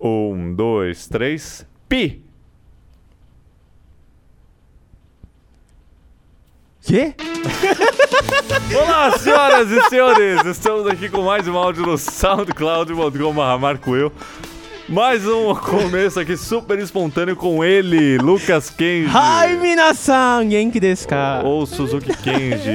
Um, dois, três. Pi! Quê? Olá, senhoras e senhores! Estamos aqui com mais um áudio no SoundCloud.com Marco eu. Mais um começo aqui super espontâneo com ele, Lucas Kenji. Hi, minasan! Genki desu ka? Ou Suzuki Kenji.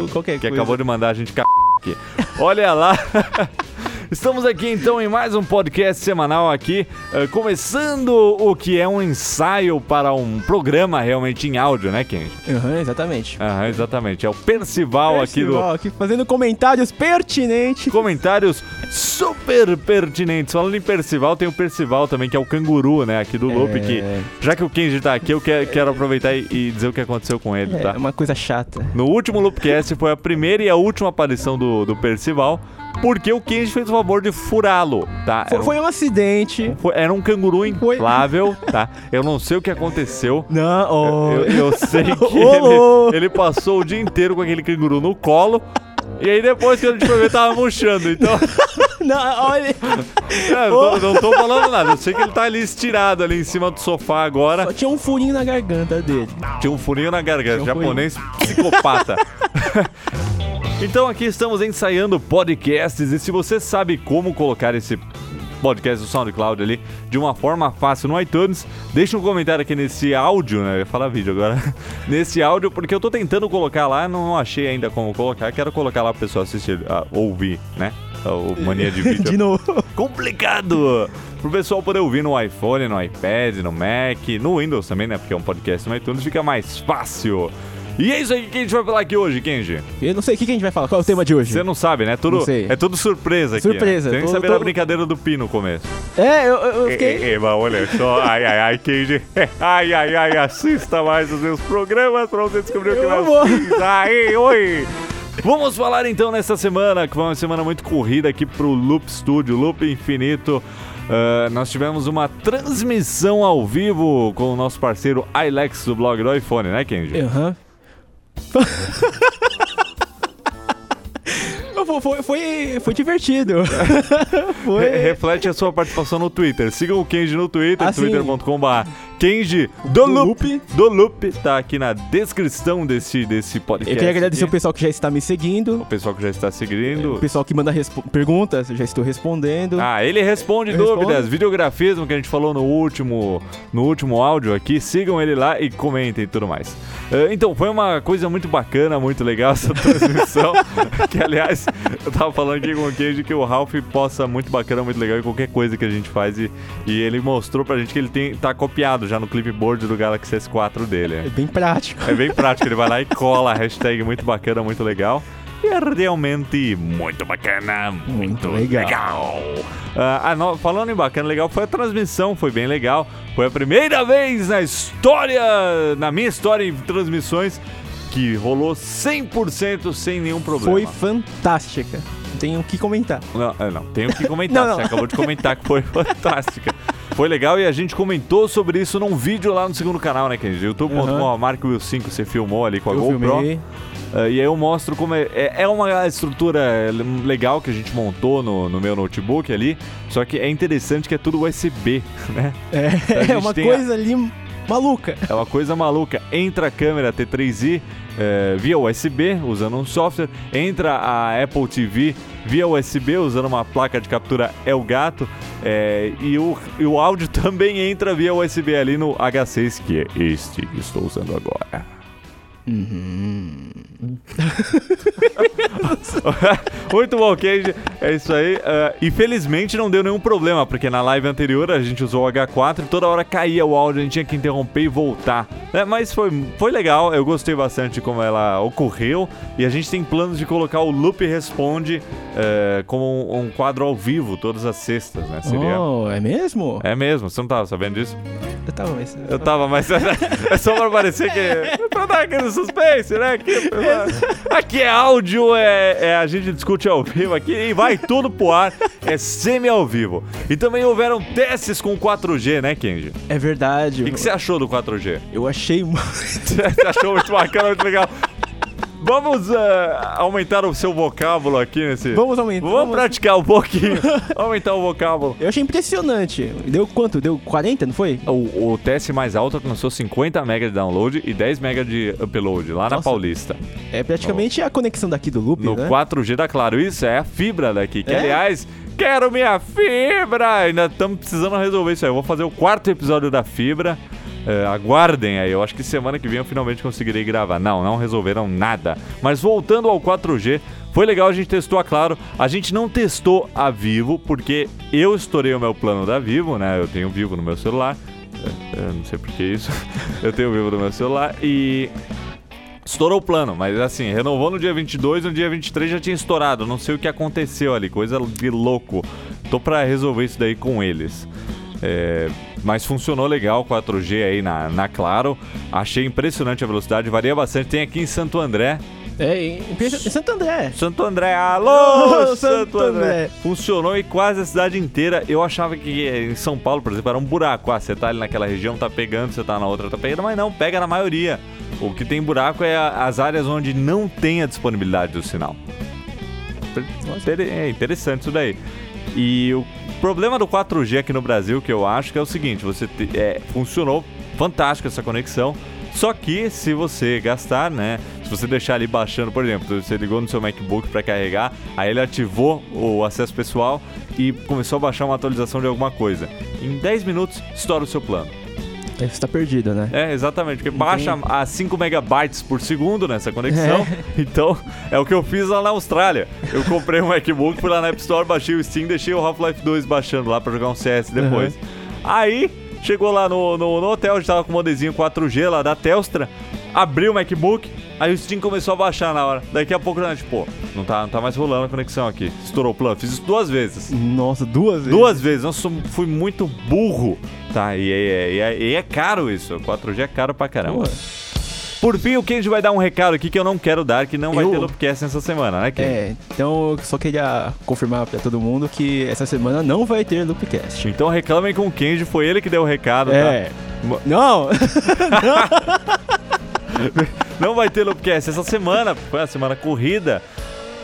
Ou qualquer que coisa. acabou de mandar a gente c... aqui. Olha lá. Estamos aqui então em mais um podcast semanal aqui, eh, começando o que é um ensaio para um programa realmente em áudio, né, Kenji? Aham, exatamente. Aham, exatamente. É o Percival, aqui do Percival aqui fazendo comentários pertinentes. comentários super pertinentes. Falando em Percival, tem o Percival também, que é o canguru, né, aqui do Loop, É. que já que o Kenji tá aqui, eu quero, quero aproveitar e, e dizer o que aconteceu com ele, É tá? uma coisa chata. No último Loopcast foi a primeira e a última aparição do, do Percival, porque o Kenji fez o favor de furá-lo, tá? Foi, um- foi um acidente. foi- era um canguru Foi. inflável, tá? Eu não sei o que aconteceu. Não, oh. Eu, eu sei que Ô, ele, ele passou o dia inteiro com aquele canguru no colo. E aí depois que a gente foi ver, tava murchando. Então, Não, olha. é, eu tô- não tô falando nada. Eu sei que ele tá ali estirado ali em cima do sofá agora. Só tinha um furinho na garganta dele. Tinha um furinho na garganta, um japonês psicopata. Então aqui estamos ensaiando podcasts e se você sabe como colocar esse podcast do SoundCloud ali de uma forma fácil no iTunes, deixa um comentário aqui nesse áudio, né? Eu ia falar vídeo agora. nesse áudio, porque eu tô tentando colocar lá, não achei ainda como colocar, quero colocar lá pro pessoal assistir, ah, ouvir, né? O mania de vídeo De novo. complicado pro pessoal poder ouvir no iPhone, no iPad, no Mac, no Windows também, né? Porque é um podcast no iTunes, fica mais fácil. E é isso aí que a gente vai falar aqui hoje, Kenji. Eu não sei o que que a gente vai falar. Qual é o tema de hoje? Você não sabe, né? Tudo, Não sei. É tudo surpresa aqui. Surpresa, Né? Tem que saber tô- a brincadeira do Pi no começo. É, eu, eu fiquei. Mas olha só, ai, ai, ai, Kenji. Ai, ai, ai, assista mais os meus programas pra você descobrir o que nós vou. Ai, oi. Vamos falar então nessa semana, que foi uma semana muito corrida aqui pro Loop Studio, Loop Infinito. Ah, nós tivemos uma transmissão ao vivo com o nosso parceiro iLex do blog do iPhone, né, Kenji? Aham. Foi, foi, foi, foi divertido. foi. Re- Reflete a sua participação no Twitter. Sigam o Kenji no Twitter, Ah, sim. twitter.com.br Kenji do Loop. Do Loop. Tá aqui na descrição desse, desse podcast. Eu queria agradecer o aqui. pessoal que já está me seguindo. o pessoal que já está seguindo. O pessoal que manda perguntas, eu já estou respondendo. Ah, ele responde Eu dúvidas, respondo. videografismo que a gente falou no último, no último áudio aqui. Sigam ele lá e comentem e tudo mais. Eh, então, foi uma coisa muito bacana, muito legal essa transmissão. que, aliás, eu tava falando aqui com o Kenji que o Ralph possa muito bacana, muito legal em qualquer coisa que a gente faz. E, e ele mostrou pra gente que ele tem, tá copiado já no clipboard do Galaxy S4 dele. É bem prático. É bem prático, ele vai lá e cola a hashtag muito bacana, muito legal. E é realmente muito bacana, muito, Muito legal. legal. Ah, no- Falando em bacana, legal, foi a transmissão, foi bem legal. Foi a primeira vez na história, na minha história em transmissões, que rolou 100% sem nenhum problema. Foi fantástica. Tenho o que comentar. Não, é, não, tenho que comentar. Não, não. Você acabou de comentar que foi fantástica. Foi legal e a gente comentou sobre isso num vídeo lá no segundo canal, né, Kenji? youtube.com, Aham. Marco Will 5, você filmou ali com a eu GoPro. filmei. Uh, e aí eu mostro como é, é, é uma estrutura legal que a gente montou no, no meu notebook ali, só que é interessante que é tudo USB, né? É, gente é uma tem a- coisa ali maluca. É uma coisa maluca. Entra a câmera T3i eh, via USB, usando um software, entra a Apple TV via USB, usando uma placa de captura Elgato, eh, e, o, e o áudio também entra via USB ali no H6, que é este que estou usando agora. Muito bom, Cage. É isso aí. Ah, infelizmente não deu nenhum problema, porque na live anterior a gente usou o H4 e toda hora caía o áudio, a gente tinha que interromper e voltar. né? Mas foi, foi legal, eu gostei bastante como ela ocorreu. E a gente tem planos de colocar o Loop Responde eh, como um, um quadro ao vivo todas as sextas, né? Seria. Oh, é mesmo? É mesmo, você não tava sabendo disso? Eu tava, mas... Eu tava, mas é só pra parecer que. pra dar aquele suspense, né? Aqui, aqui é áudio, é, é- a gente discute ao vivo aqui e vai tudo pro ar. É semi ao vivo. E também houveram testes com 4G, né, Kenji? É verdade. O que, que você achou do 4G? Eu achei muito... Você achou muito bacana, muito legal? Vamos ah, aumentar o seu vocábulo aqui nesse. Vamos aumentar. Vamos praticar um pouquinho. aumentar o vocábulo. Eu achei impressionante. Deu quanto? Deu 40, não foi? O, o teste mais alto alcançou 50 MB de download e 10 MB de upload lá na Nossa. Paulista. É praticamente a conexão daqui do loop, No né? 4G da Claro. Isso é a fibra daqui. Que É? aliás, quero minha fibra! Ainda estamos precisando resolver isso aí. Eu vou fazer o quarto episódio da fibra. É, aguardem aí, eu acho que semana que vem eu finalmente conseguirei gravar. Não, não resolveram nada. Mas voltando ao 4G, foi legal, a gente testou a Claro. A gente não testou a Vivo, porque eu estourei o meu plano da Vivo, né? Eu tenho Vivo no meu celular. É, Eu não sei por que isso. eu tenho Vivo no meu celular e Estourou o plano, mas assim, renovou no dia 22, no dia 23 já tinha estourado. Não sei o que aconteceu ali, coisa de louco. Tô pra resolver isso daí com eles. É, mas funcionou legal 4G aí na, na Claro. Achei impressionante a velocidade, varia bastante. Tem aqui em Santo André. É, impressionante. Santo André. Santo André, alô, Santo Santo André. André. Funcionou e quase a cidade inteira. Eu achava que em São Paulo, por exemplo, era um buraco. Ah, você tá ali naquela região, tá pegando, você tá na outra, tá pegando, mas não, pega na maioria. O que tem buraco é as áreas onde não tem a disponibilidade do sinal. É interessante isso daí. E o problema do 4G aqui no Brasil, que eu acho que é o seguinte, você te- é, funcionou fantástico essa conexão. Só que se você gastar, né? Se você deixar ali baixando, por exemplo, você ligou no seu MacBook para carregar, aí ele ativou o acesso pessoal e começou a baixar uma atualização de alguma coisa. Em 10 minutos, estoura o seu plano. Aí você tá perdido, né? É, exatamente, porque baixa a 5 megabytes por segundo nessa conexão. Então, é o que eu fiz lá na Austrália. Eu comprei um MacBook, fui lá na App Store, baixei o Steam, deixei o Half-Life 2 baixando lá pra jogar um CS depois. Aí, chegou lá no, no, no hotel, a gente tava com o modezinho 4G lá da Telstra, abri o MacBook, aí o Steam começou a baixar na hora. Daqui a pouco, né, tipo, pô, não tá, não tá mais rolando a conexão aqui. Estourou o plano. Fiz isso duas vezes. Nossa, duas vezes. Duas vezes, nossa, fui muito burro. Tá, e é, e é- e é caro isso. 4G é caro pra caramba. Pô, Por fim, o Kenji vai dar um recado aqui que eu não quero dar, que não vai Eu? ter Loopcast essa semana, né, Kenji? É, então eu só queria confirmar pra todo mundo que essa semana não vai ter Loopcast. Então reclamem com o Kenji, foi ele que deu o recado, É. tá? Mo- Não! Não vai ter Loopcast essa semana, foi uma semana corrida.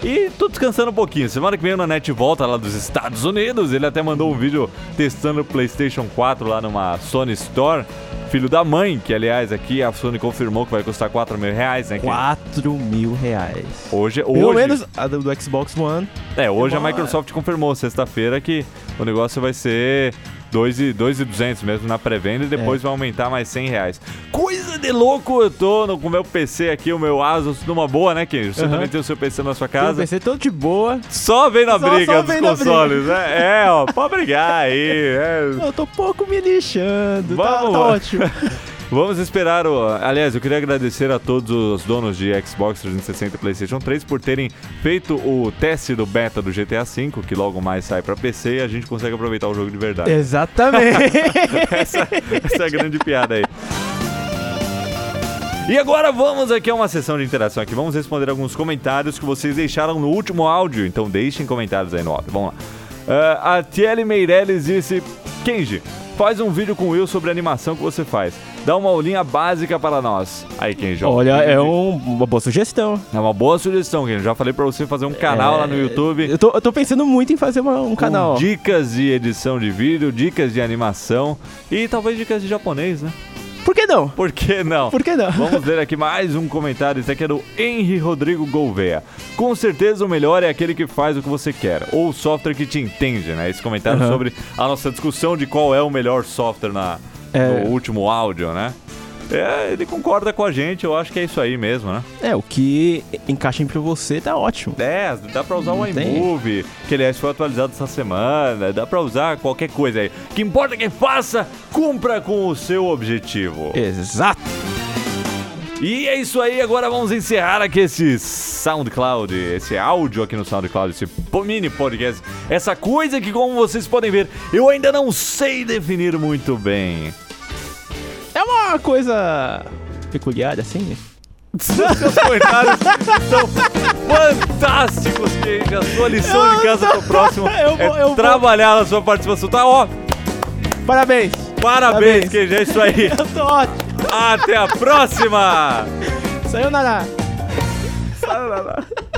E tô descansando um pouquinho. Semana que vem o Nanete volta lá dos Estados Unidos. Ele até mandou um vídeo testando o PlayStation 4 lá numa Sony Store. Filho da mãe, que aliás aqui a Sony confirmou que vai custar 4 mil reais, né? Kenji? 4 mil reais. Hoje, Pelo hoje, menos a do, do Xbox One. É, hoje a. Microsoft confirmou sexta-feira que o negócio vai ser 2,200 mesmo na pré-venda e depois vai aumentar mais 100 reais. Coisa de louco! Eu tô no, com o meu PC aqui, o meu Asus, numa boa, né, Kenji? Você Aham. também tem o seu PC na sua Tem casa. PC todo de boa. Só vem na Só- briga só dos vem na consoles, né? É, ó, pode brigar aí. é. Eu tô pouco me lixando. Tá, Vamos tá lá. ótimo. Vamos esperar o. Aliás, eu queria agradecer a todos os donos de Xbox 360 e PlayStation 3 por terem feito o teste do beta do GTA V, que logo mais sai pra PC e a gente consegue aproveitar o jogo de verdade. Exatamente. essa, essa é a grande piada aí. E agora vamos aqui a uma sessão de interação aqui. Vamos responder alguns comentários que vocês deixaram no último áudio. Então deixem comentários aí no áudio. Vamos lá. Ah, a Tiele Meirelles disse: Kenji, faz um vídeo com o Will sobre a animação que você faz. Dá uma aulinha básica para nós. Aí, Kenji. ó, Olha, é um- uma boa sugestão. é uma boa sugestão, Kenji. Já falei pra você fazer um canal lá no É, YouTube. Eu tô, eu tô pensando muito em fazer uma- um com canal. dicas de edição de vídeo, dicas de animação e talvez dicas de japonês, né? Por que não? Por que não? Por que não? Vamos ler aqui mais um comentário. Esse aqui é do Henry Rodrigo Gouveia. Com certeza o melhor é aquele que faz o que você quer, ou o software que te entende, né? Esse comentário Aham. sobre a nossa discussão de qual é o melhor software na, É. no último áudio, né? É, ele concorda com a gente, eu acho que é isso aí mesmo, né? É, o que encaixa pra você tá ótimo. É, dá pra usar o Não iMovie, que aliás foi atualizado essa semana, dá pra usar qualquer coisa aí. O que importa é que faça, cumpra com o seu objetivo. Exato. E é isso aí, agora vamos encerrar aqui esse SoundCloud, esse áudio aqui no SoundCloud, esse mini podcast. Essa coisa que, como vocês podem ver, eu ainda não sei definir muito bem. É uma coisa peculiar, assim. Seus comentários são fantásticos, gente. A sua lição de casa pro próximo Eu vou- é eu vou- trabalhar na sua participação. Tá, ó, Parabéns. parabéns, Parabéns. que é isso aí. Eu tô ótimo. Até a próxima! Sayonara. Tá, tá, tá.